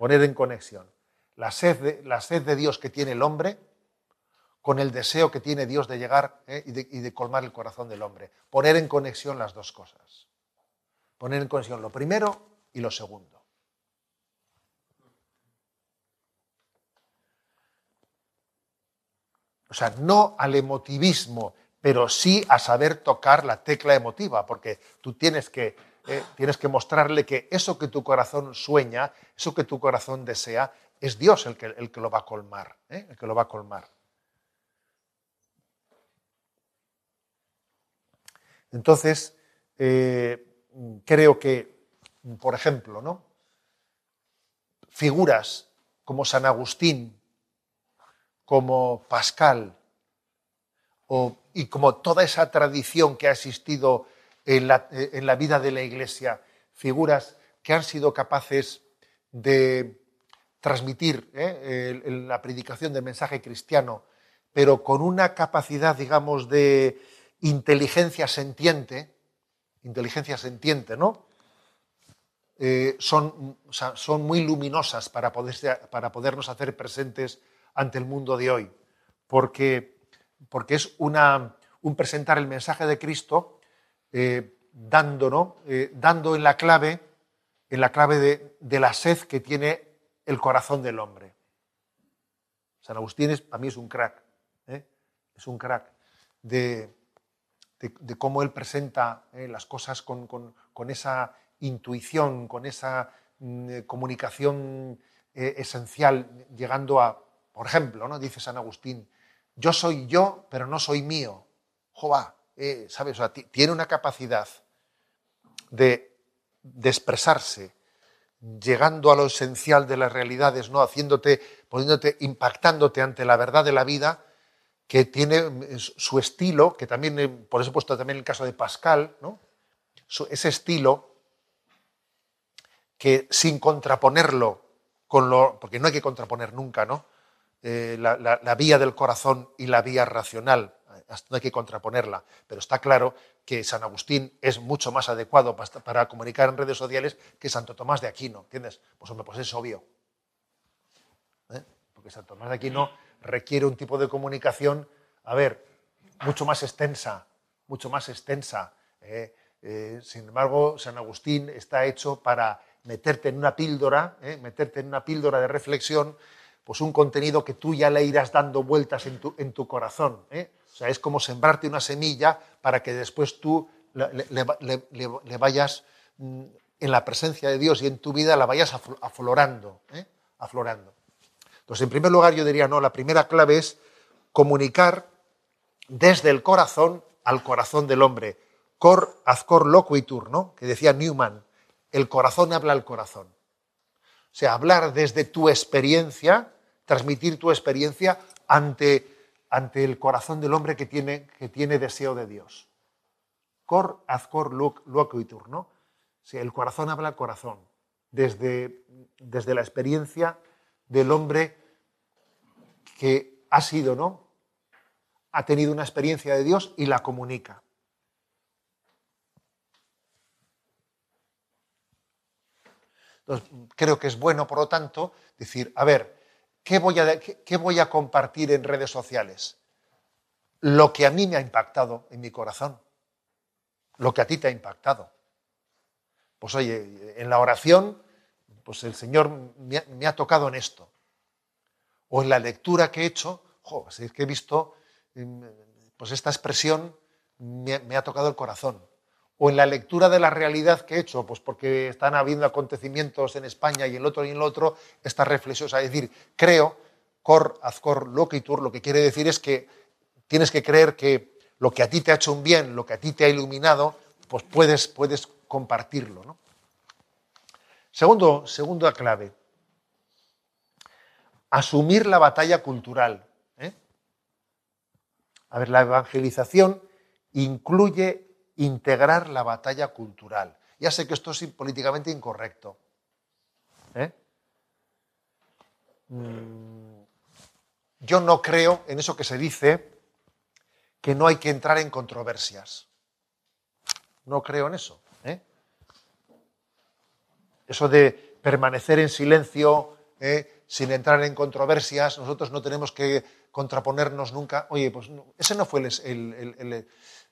poner en conexión la sed de, la sed de Dios que tiene el hombre con el deseo que tiene Dios de llegar eh, y, de, y, de, colmar el corazón del hombre. Poner en conexión las dos cosas. Poner en conexión lo primero y lo segundo. O sea, no al emotivismo, pero sí a saber tocar la tecla emotiva, porque tú tienes que eh, tienes que mostrarle que eso que tu corazón sueña, eso que tu corazón desea, es Dios el que, el que lo va a colmar, ¿eh? el que lo va a colmar. Entonces, eh, creo que, por ejemplo, ¿no? figuras como San Agustín, como Pascal, y como toda esa tradición que ha existido en la, vida de la Iglesia, figuras que han sido capaces de transmitir ¿eh? la predicación del mensaje cristiano, pero con una capacidad, digamos, de inteligencia sentiente, inteligencia sentiente, ¿no? Eh, son, son, muy luminosas para, para podernos hacer presentes ante el mundo de hoy, porque, porque es una, un presentar el mensaje de Cristo eh, dando, eh, dando en la clave, en la clave de, la sed que tiene el corazón del hombre. San Agustín es, para mí es un crack, es un crack de, de, cómo él presenta las cosas con, con esa intuición, con esa mm, eh, comunicación eh, esencial, llegando a, por ejemplo, ¿no? dice San Agustín, yo soy yo, pero no soy mío. Jova, eh, ¿sabes? tiene una capacidad de, de, expresarse, llegando a lo esencial de las realidades, ¿no? Haciéndote, poniéndote, impactándote ante la verdad de la vida, que tiene mm, su estilo, que también, por eso he puesto también el caso de Pascal, ¿no? ese estilo que sin contraponerlo con lo, porque no hay que contraponer nunca, ¿no? Eh, la, vía del corazón y la vía racional, no hay que contraponerla, pero está claro que San Agustín es mucho más adecuado para, comunicar en redes sociales que Santo Tomás de Aquino, ¿entiendes? Pues hombre, pues es obvio. ¿eh? Porque Santo Tomás de Aquino requiere un tipo de comunicación, a ver, mucho más extensa, mucho más extensa. ¿eh? sin embargo, San Agustín está hecho para meterte en una píldora, ¿eh? meterte en una píldora de reflexión, pues un contenido que tú ya le irás dando vueltas en tu, en tu corazón. ¿eh? O sea, es como sembrarte una semilla para que después tú le, vayas mm, en la presencia de Dios y en tu vida la vayas aflorando, ¿eh? aflorando. Entonces, en primer lugar, yo diría, no, la primera clave es comunicar desde el corazón al corazón del hombre. Cor azcor loquitur, ¿no? Que decía Newman el corazón habla al corazón. O sea, hablar desde tu experiencia, transmitir tu experiencia ante, ante el corazón del hombre que tiene, que tiene deseo de Dios. Cor azcor loquitur, ¿no? Sea, el corazón habla al corazón, desde, desde la experiencia del hombre que ha sido, ¿no? Ha tenido una experiencia de Dios y la comunica. creo que es bueno, por lo tanto, decir, a ver, ¿qué voy a, compartir en redes sociales? Lo que a mí me ha impactado en mi corazón, lo que a ti te ha impactado. Pues oye, en la oración, pues el Señor me ha, tocado en esto. O en la lectura que he hecho, es que he visto, mm, pues esta expresión me ha tocado el corazón o en la lectura de la realidad que he hecho, pues porque están habiendo acontecimientos en España y en el otro y en el otro, esta reflexión, es decir, creo, cor, azcor, loquitur, lo que quiere decir es que tienes que creer que lo que a ti te ha hecho un bien, lo que a ti te ha iluminado, pues puedes, puedes compartirlo. ¿no? Segundo, segunda clave, asumir la batalla cultural. ¿eh? A ver, la evangelización incluye integrar la batalla cultural. Ya sé que esto es políticamente incorrecto. ¿eh? Mm, yo no creo en eso que se dice que no hay que entrar en controversias. No creo en eso. ¿eh? Eso de permanecer en silencio, ¿eh? sin entrar en controversias, nosotros no tenemos que contraponernos nunca. Oye, pues ese no fue el,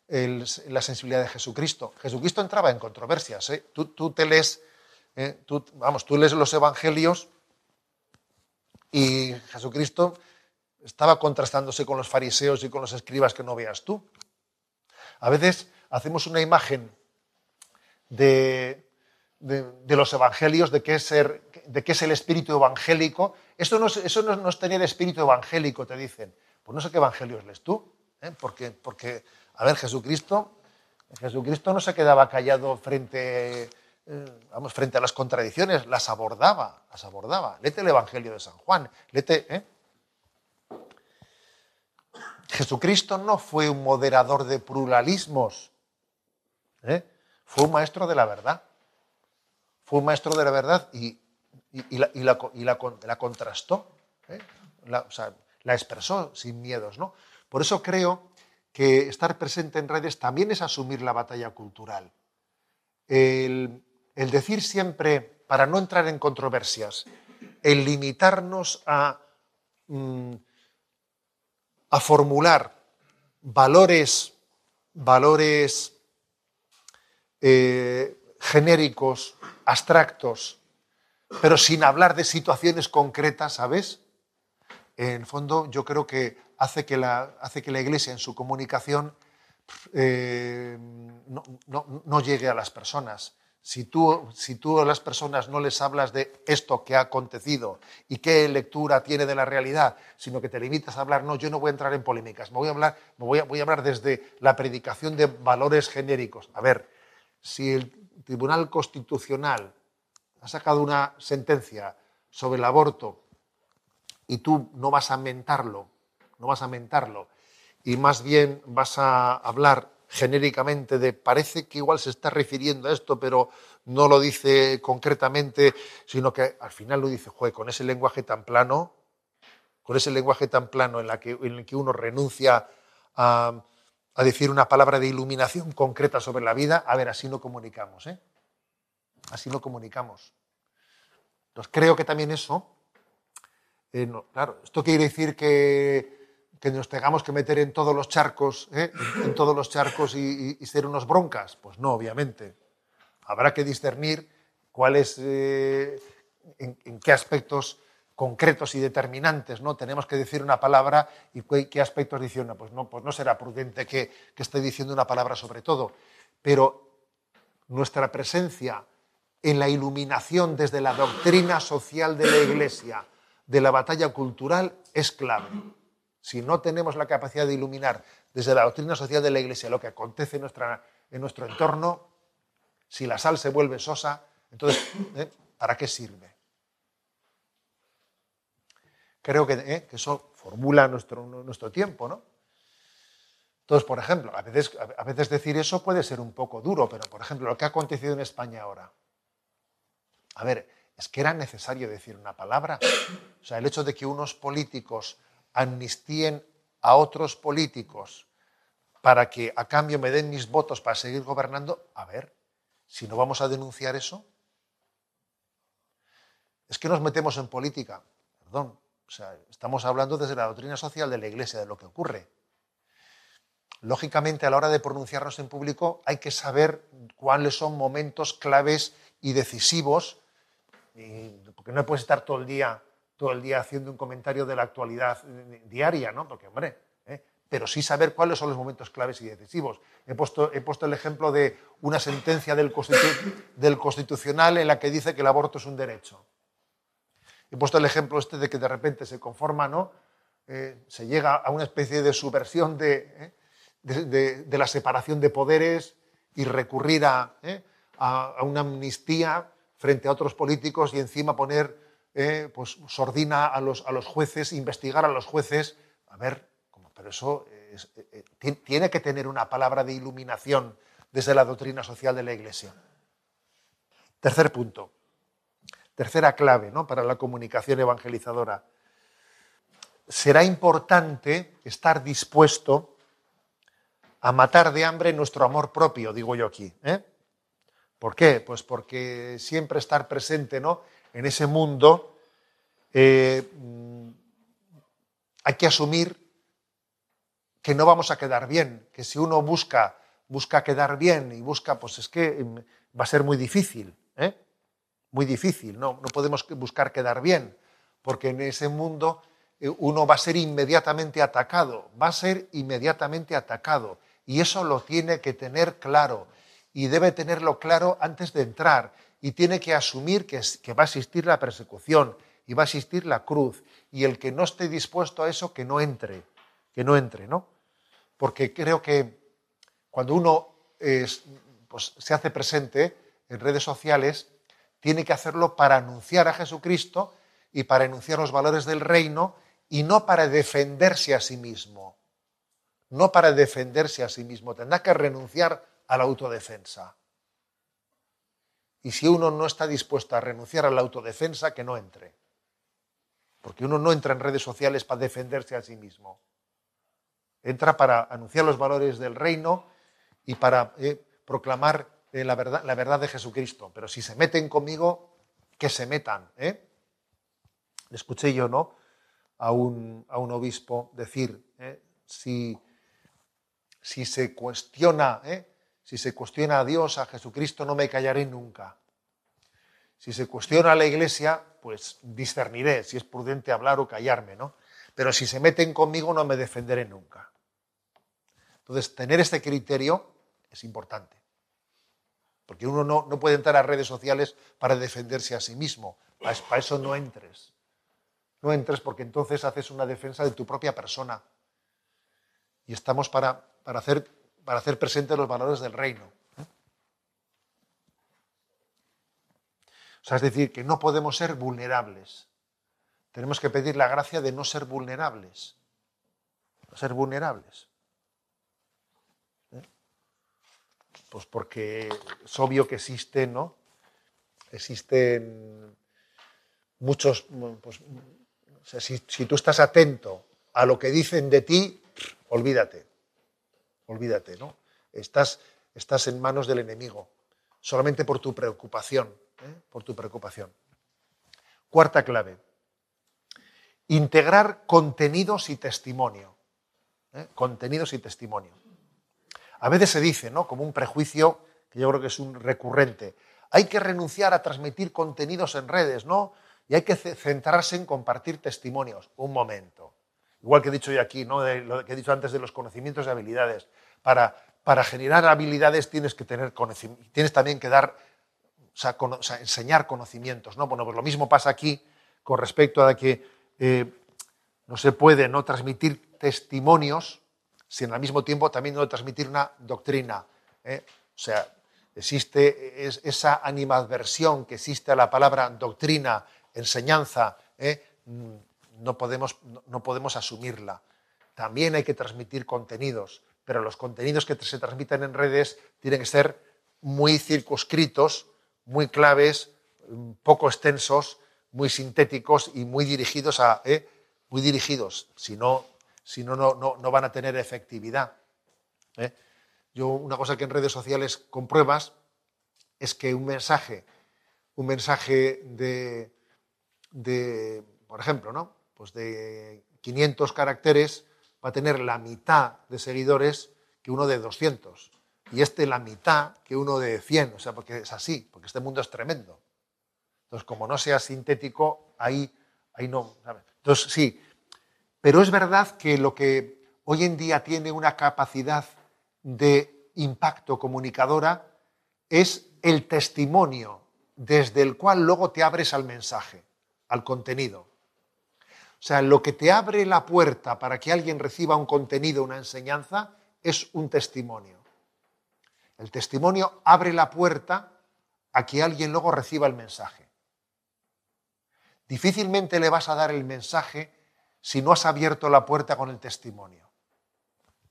la sensibilidad de Jesucristo. Jesucristo entraba en controversias. ¿eh? Tú, te lees, ¿eh? vamos, tú lees los evangelios y Jesucristo estaba contrastándose con los fariseos y con los escribas que no veas tú. A veces hacemos una imagen de, los evangelios, de qué, es ser, de qué es el espíritu evangélico. Esto no es, eso no, es tener espíritu evangélico, te dicen. Pues no sé qué evangelios lees tú. ¿eh? Porque, a ver, Jesucristo, Jesucristo no se quedaba callado frente, eh, vamos, frente a las contradicciones, las abordaba, las abordaba. Lete el Evangelio de San Juan, lete, ¿eh? Jesucristo no fue un moderador de pluralismos, ¿eh? fue un maestro de la verdad. Fue un maestro de la verdad y, la, contrastó, ¿eh? la, expresó sin miedos. ¿no? Por eso creo que estar presente en redes también es asumir la batalla cultural. El, decir siempre, para no entrar en controversias, el limitarnos a... Mm, a formular valores, valores eh, genéricos, abstractos, pero sin hablar de situaciones concretas, ¿sabes? En fondo, yo creo que hace que la, hace que la Iglesia en su comunicación eh, no, llegue a las personas. Si tú, si tú a las personas no les hablas de esto que ha acontecido y qué lectura tiene de la realidad, sino que te limitas a hablar, no, yo no voy a entrar en polémicas, me voy a hablar, me voy a, voy a hablar desde la predicación de valores genéricos. A ver, si el Tribunal Constitucional ha sacado una sentencia sobre el aborto y tú no vas a mentarlo, no vas a mentarlo, y más bien vas a hablar genéricamente de parece que igual se está refiriendo a esto, pero no lo dice concretamente, sino que al final lo dice, juez, con ese lenguaje tan plano, con ese lenguaje tan plano en, la que, el que uno renuncia a, decir una palabra de iluminación concreta sobre la vida, a ver, así no comunicamos, ¿eh? Así no comunicamos. Entonces creo que también eso, eh, claro, esto quiere decir que que nos tengamos que meter en todos los charcos, ¿eh? en todos los charcos y, ser unos broncas. Pues no, obviamente. Habrá que discernir cuáles, eh, en, qué aspectos concretos y determinantes, ¿no? Tenemos que decir una palabra y qué, aspectos diciendo. Pues no, pues no será prudente que, que esté diciendo una palabra sobre todo. Pero nuestra presencia en la iluminación desde la doctrina social de la Iglesia, de la batalla cultural, es clave si no tenemos la capacidad de iluminar desde la doctrina social de la Iglesia lo que acontece en, nuestra, en nuestro entorno, si la sal se vuelve sosa, entonces, ¿eh? ¿para qué sirve? Creo que, ¿eh? que eso formula nuestro, nuestro tiempo, ¿no? Entonces, por ejemplo, a veces, a veces decir eso puede ser un poco duro, pero por ejemplo, lo que ha acontecido en España ahora. A ver, es que era necesario decir una palabra. O sea, el hecho de que unos políticos amnistíen a otros políticos para que a cambio me den mis votos para seguir gobernando, a ver, si no vamos a denunciar eso, es que nos metemos en política, perdón, o sea, estamos hablando desde la doctrina social de la Iglesia, de lo que ocurre. Lógicamente, a la hora de pronunciarnos en público hay que saber cuáles son momentos claves y decisivos, porque no puedes estar todo el día todo el día haciendo un comentario de la actualidad diaria, ¿no? Porque, hombre, ¿eh? pero sí saber cuáles son los momentos claves y decisivos. He puesto, he puesto el ejemplo de una sentencia del, del, Constitucional en la que dice que el aborto es un derecho. He puesto el ejemplo este de que de repente se conforma, ¿no? Eh, se llega a una especie de subversión de, ¿eh? de, la separación de poderes y recurrir a, a una amnistía frente a otros políticos y encima poner eh, pues sordina a los, a los jueces, investigar a los jueces. A ver, pero eso eh, eh, tiene que tener una palabra de iluminación desde la doctrina social de la Iglesia. Tercer punto, tercera clave ¿no? para la comunicación evangelizadora. Será importante estar dispuesto a matar de hambre nuestro amor propio, digo yo aquí. ¿Por qué? Pues porque siempre estar presente ¿no? en ese mundo, eh, mm, hay que asumir que no vamos a quedar bien, que si uno busca, busca quedar bien y busca, pues es que mm, va a ser muy difícil, ¿eh? muy difícil, no, no podemos buscar quedar bien, porque en ese mundo eh, uno va a ser inmediatamente atacado, va a ser inmediatamente atacado. Y eso lo tiene que tener claro. Y debe tenerlo claro antes de entrar. Y tiene que asumir que, va a existir la persecución y va a existir la cruz. Y el que no esté dispuesto a eso, que no entre. Que no entre, ¿no? Porque creo que cuando uno pues, se hace presente en redes sociales, tiene que hacerlo para anunciar a Jesucristo y para enunciar los valores del reino y no para defenderse a sí mismo. No para defenderse a sí mismo. Tendrá que renunciar a la autodefensa. Y si uno no está dispuesto a renunciar a la autodefensa, que no entre. Porque uno no entra en redes sociales para defenderse a sí mismo. Entra para anunciar los valores del reino y para eh, proclamar eh, la, verdad, la, verdad, de Jesucristo. Pero si se meten conmigo, que se metan. ¿eh? Escuché yo, ¿no? A un, a un obispo decir, ¿eh? si, si, se cuestiona, si se cuestiona a Dios, a Jesucristo, no me callaré nunca. Si se cuestiona a la Iglesia, pues discerniré si es prudente hablar o callarme, ¿no? Pero si se meten conmigo, no me defenderé nunca. Entonces, tener este criterio es importante. Porque uno no, puede entrar a redes sociales para defenderse a sí mismo. Para, eso no entres. No entres porque entonces haces una defensa de tu propia persona. Y estamos para, para, hacer, para hacer presentes los valores del reino. O sea, es decir, que no podemos ser vulnerables. Tenemos que pedir la gracia de no ser vulnerables. No ser vulnerables. Pues porque es obvio que existen, ¿no? Existen muchos, pues, si, tú estás atento a lo que dicen de ti, olvídate, olvídate, ¿no? Estás, estás en manos del enemigo, solamente por tu preocupación, ¿eh? por tu preocupación. Cuarta clave, integrar contenidos y testimonio. ¿eh? Contenidos y testimonio. A veces se dice, ¿no? Como un prejuicio que yo creo que es un recurrente. Hay que renunciar a transmitir contenidos en redes, ¿no? Y hay que centrarse en compartir testimonios. Un momento. Igual que he dicho yo aquí, ¿no? Lo que he dicho antes de los conocimientos y habilidades. Para, para generar habilidades tienes que tener tienes también que dar, o sea, enseñar conocimientos, ¿no? Bueno, pues lo mismo pasa aquí con respecto a que eh, no se puede no transmitir testimonios sin al mismo tiempo también no transmitir una doctrina. ¿eh? O sea, existe esa animadversión que existe a la palabra doctrina, enseñanza, ¿eh? No, podemos, no podemos asumirla. También hay que transmitir contenidos, pero los contenidos que se transmiten en redes tienen que ser muy circunscritos, muy claves, mm, poco extensos, muy sintéticos y muy dirigidos a, ¿eh? muy dirigidos. Si no, si no, no, van a tener efectividad. ¿eh? Yo, una cosa que en redes sociales compruebas es que un mensaje, un mensaje de, de por ejemplo, ¿no? Pues de 500 caracteres va a tener la mitad de seguidores que uno de 200. Y este la mitad que uno de 100. O sea, porque es así, porque este mundo es tremendo. Entonces, como no sea sintético, ahí, ahí no. Entonces, sí, pero es verdad que lo que hoy en día tiene una capacidad de impacto comunicadora es el testimonio desde el cual luego te abres al mensaje, al contenido. O sea, lo que te abre la puerta para que alguien reciba un contenido, una enseñanza, es un testimonio. El testimonio abre la puerta a que alguien luego reciba el mensaje. Difícilmente le vas a dar el mensaje si no has abierto la puerta con el testimonio.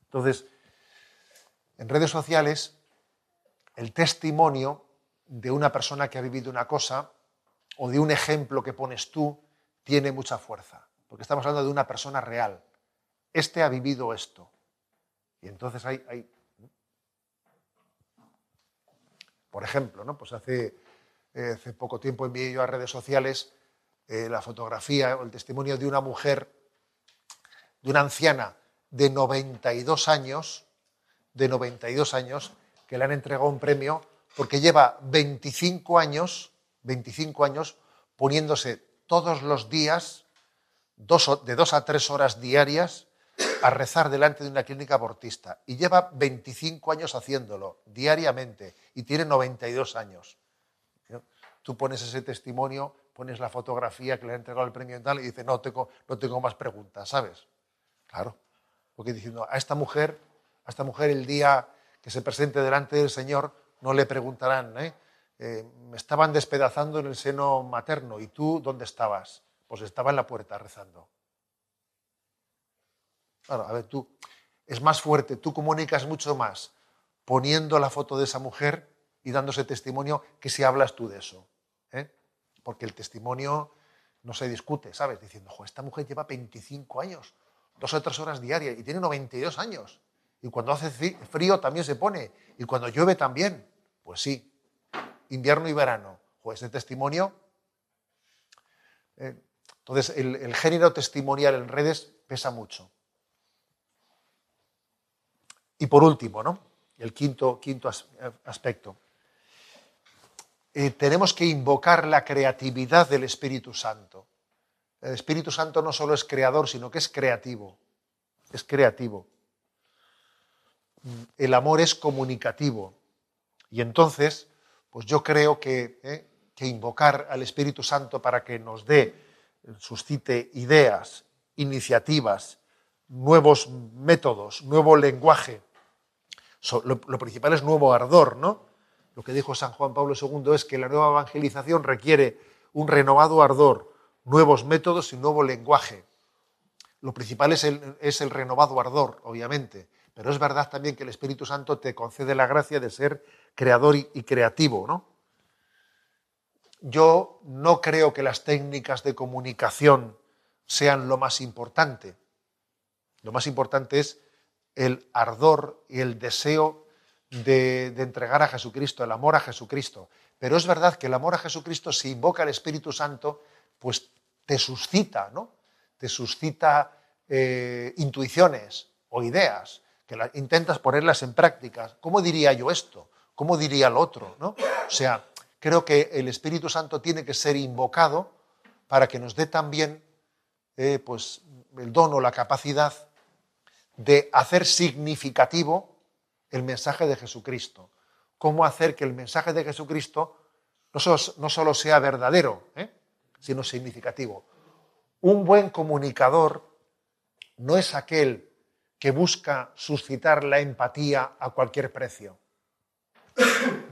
Entonces, en redes sociales, el testimonio de una persona que ha vivido una cosa o de un ejemplo que pones tú tiene mucha fuerza, porque estamos hablando de una persona real. Este ha vivido esto. Y entonces hay, por ejemplo, pues hace, eh, hace poco tiempo envié yo a redes sociales eh, la fotografía o el testimonio de una mujer de una anciana de 92 años, de 92 años, que le han entregado un premio porque lleva 25 años, 25 años poniéndose todos los días de dos a tres horas diarias a rezar delante de una clínica abortista y lleva 25 años haciéndolo diariamente y tiene 92 años. Tú pones ese testimonio, pones la fotografía que le ha entregado el premio y tal y dice, no tengo, no tengo más preguntas, ¿sabes? Claro, porque diciendo, a esta mujer, a esta mujer el día que se presente delante del Señor no le preguntarán, ¿eh? Eh, me estaban despedazando en el seno materno y tú, ¿dónde estabas? Pues estaba en la puerta rezando. Claro, a ver, tú es más fuerte, tú comunicas mucho más poniendo la foto de esa mujer y dándose testimonio que si hablas tú de eso. ¿eh? Porque el testimonio no se discute, ¿sabes? Diciendo, esta mujer lleva 25 años, dos o tres horas diarias y tiene 92 años. Y cuando hace frío también se pone. Y cuando llueve también. Pues sí, invierno y verano. Pues ese testimonio. Eh, entonces, el género testimonial en redes pesa mucho. Y por último, ¿no? el quinto, quinto aspecto, eh, tenemos que invocar la creatividad del Espíritu Santo. El Espíritu Santo no solo es creador, sino que es creativo. Es creativo. El amor es comunicativo. Y entonces, pues yo creo que, eh, que invocar al Espíritu Santo para que nos dé, suscite ideas, iniciativas, nuevos métodos, nuevo lenguaje, lo, principal es nuevo ardor, ¿no? Lo que dijo San Juan Pablo II es que la nueva evangelización requiere un renovado ardor, nuevos métodos y nuevo lenguaje. Lo principal es el, renovado ardor, obviamente, pero es verdad también que el Espíritu Santo te concede la gracia de ser creador y creativo, ¿no? Yo no creo que las técnicas de comunicación sean lo más importante. Lo más importante es el ardor y el deseo de, entregar a Jesucristo, el amor a Jesucristo. Pero es verdad que el amor a Jesucristo, si invoca al Espíritu Santo, pues te suscita, ¿no? Te suscita eh, intuiciones o ideas, que intentas ponerlas en práctica. ¿Cómo diría yo esto? ¿Cómo diría el otro? ¿no? O sea, creo que el Espíritu Santo tiene que ser invocado para que nos dé también eh, pues, el don o la capacidad de hacer significativo el mensaje de Jesucristo. Cómo hacer que el mensaje de Jesucristo no solo, sea verdadero, ¿eh? sino significativo. Un buen comunicador no es aquel que busca suscitar la empatía a cualquier precio.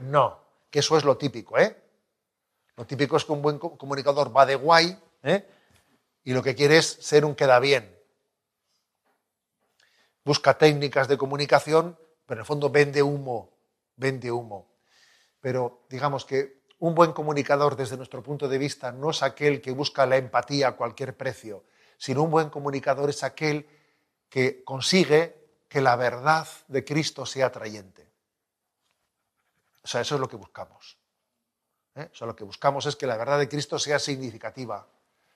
No, eso es lo típico, ¿eh? Lo típico es que un buen comunicador va de guay ¿eh? y lo que quiere es ser un queda bien busca técnicas de comunicación, pero en el fondo vende humo, vende humo. Pero digamos que un buen comunicador desde nuestro punto de vista no es aquel que busca la empatía a cualquier precio, sino un buen comunicador es aquel que consigue que la verdad de Cristo sea atrayente. O sea, eso es lo que buscamos. ¿eh? O sea, lo que buscamos es que la verdad de Cristo sea significativa,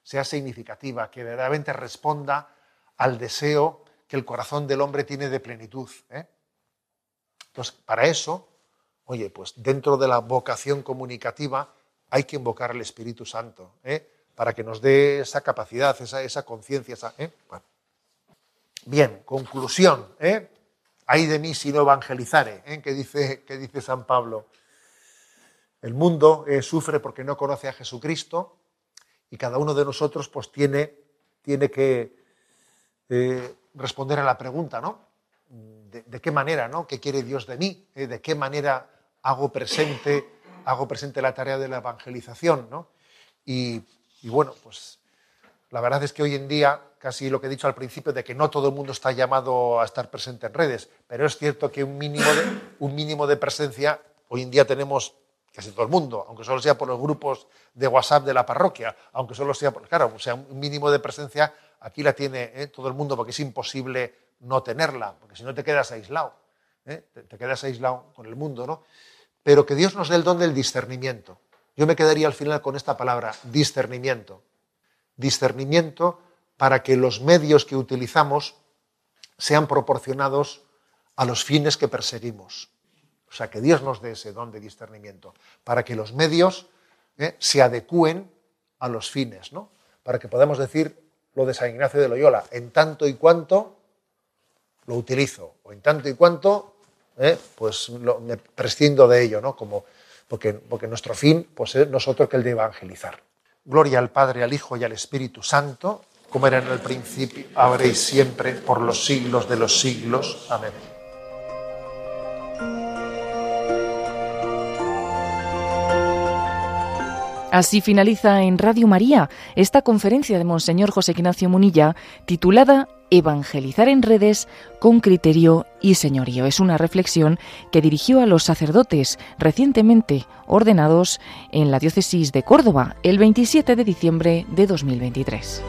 sea significativa, que verdaderamente responda al deseo que el corazón del hombre tiene de plenitud. ¿eh? Entonces, para eso, oye, pues dentro de la vocación comunicativa hay que invocar al Espíritu Santo, ¿eh? para que nos dé esa capacidad, esa, conciencia. ¿eh? Bien, conclusión. ¿eh? Hay de mí si no evangelizare, ¿eh? que, dice, dice San Pablo. El mundo sufre porque no conoce a Jesucristo y cada uno de nosotros pues tiene, tiene que responder a la pregunta, ¿no? ¿De, qué manera, ¿no? ¿Qué quiere Dios de mí? ¿Eh? ¿De qué manera hago presente, hago presente la tarea de la evangelización, ¿no? Y, bueno, pues la verdad es que hoy en día, casi lo que he dicho al principio, de que no todo el mundo está llamado a estar presente en redes, pero es cierto que un mínimo de, presencia, hoy en día tenemos casi todo el mundo, aunque solo sea por los grupos de WhatsApp de la parroquia, aunque solo sea, por, claro, o sea, un mínimo de presencia aquí la tiene ¿eh? todo el mundo porque es imposible no tenerla, porque si no te quedas aislado, ¿eh? te, quedas aislado con el mundo, ¿no? Pero que Dios nos dé el don del discernimiento. Yo me quedaría al final con esta palabra, discernimiento. Discernimiento para que los medios que utilizamos sean proporcionados a los fines que perseguimos. O sea, que Dios nos dé ese don de discernimiento, para que los medios ¿eh? se adecúen a los fines, ¿no? Para que podamos decir lo de San Ignacio de Loyola, en tanto y cuanto lo utilizo, o en tanto y cuanto ¿eh? pues me prescindo de ello, ¿no? Como, porque, porque nuestro fin pues, es nosotros que el de evangelizar. Gloria al Padre, al Hijo y al Espíritu Santo, como era en el principio, ahora y siempre, por los siglos de los siglos. Amén. Así finaliza en Radio María esta conferencia de Monseñor José Ignacio Munilla titulada Evangelizar en redes con criterio y señorío. Es una reflexión que dirigió a los sacerdotes recientemente ordenados en la diócesis de Córdoba el 27 de diciembre de 2023.